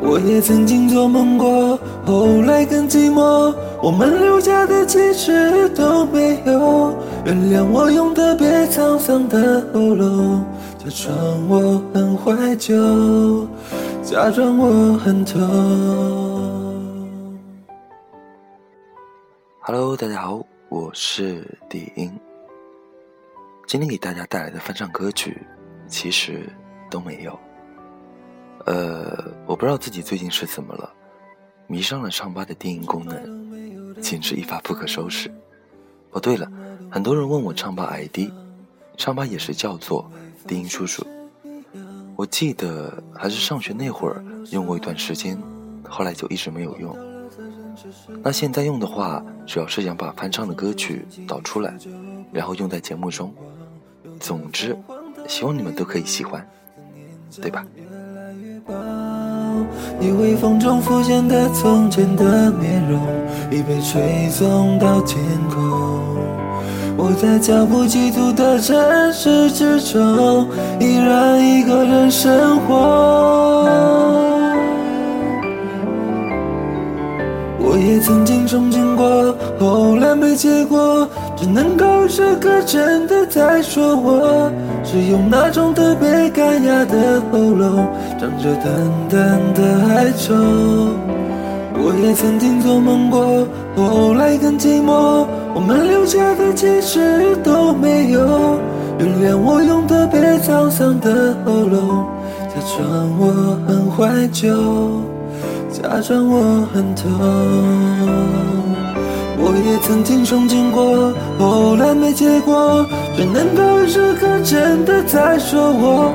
我也曾经做梦过，后来更寂寞。我们留下的其实都没有。原谅我用特别沧桑的喉咙，假装我很怀旧，假装我很痛。Hello，大家好，我是李英。今天给大家带来的翻唱歌曲，其实都没有。呃，不知道自己最近是怎么了，迷上了唱吧的电影功能，简直一发不可收拾。哦，对了，很多人问我唱吧 ID，唱吧也是叫做低音叔叔。我记得还是上学那会儿用过一段时间，后来就一直没有用。那现在用的话，主要是想把翻唱的歌曲导出来，然后用在节目中。总之，希望你们都可以喜欢，对吧？你微风中浮现的从前的面容，已被吹送到天空。我在脚步急促的城市之中，依然一个人生活。我也曾经憧憬过，后来没结果，只能够这个真的在说我，是用那种特别干哑的喉咙，唱着淡淡的哀愁。我也曾经做梦过，后来更寂寞，我们留下的其实都没有。原谅我用特别沧桑的喉咙，假装我很怀旧。假装我很痛，我也曾经憧憬过，后来没结果，只能够这个真的在说我，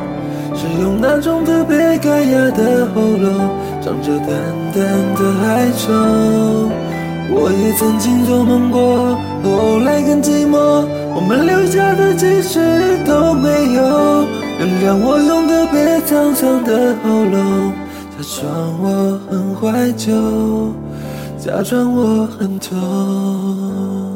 是用那种特别干哑的喉咙，唱着淡淡的哀愁。我也曾经做梦过，后来更寂寞，我们留下的其实都没有。原谅我用特别沧桑的喉咙。假装我很怀旧，假装我很痛。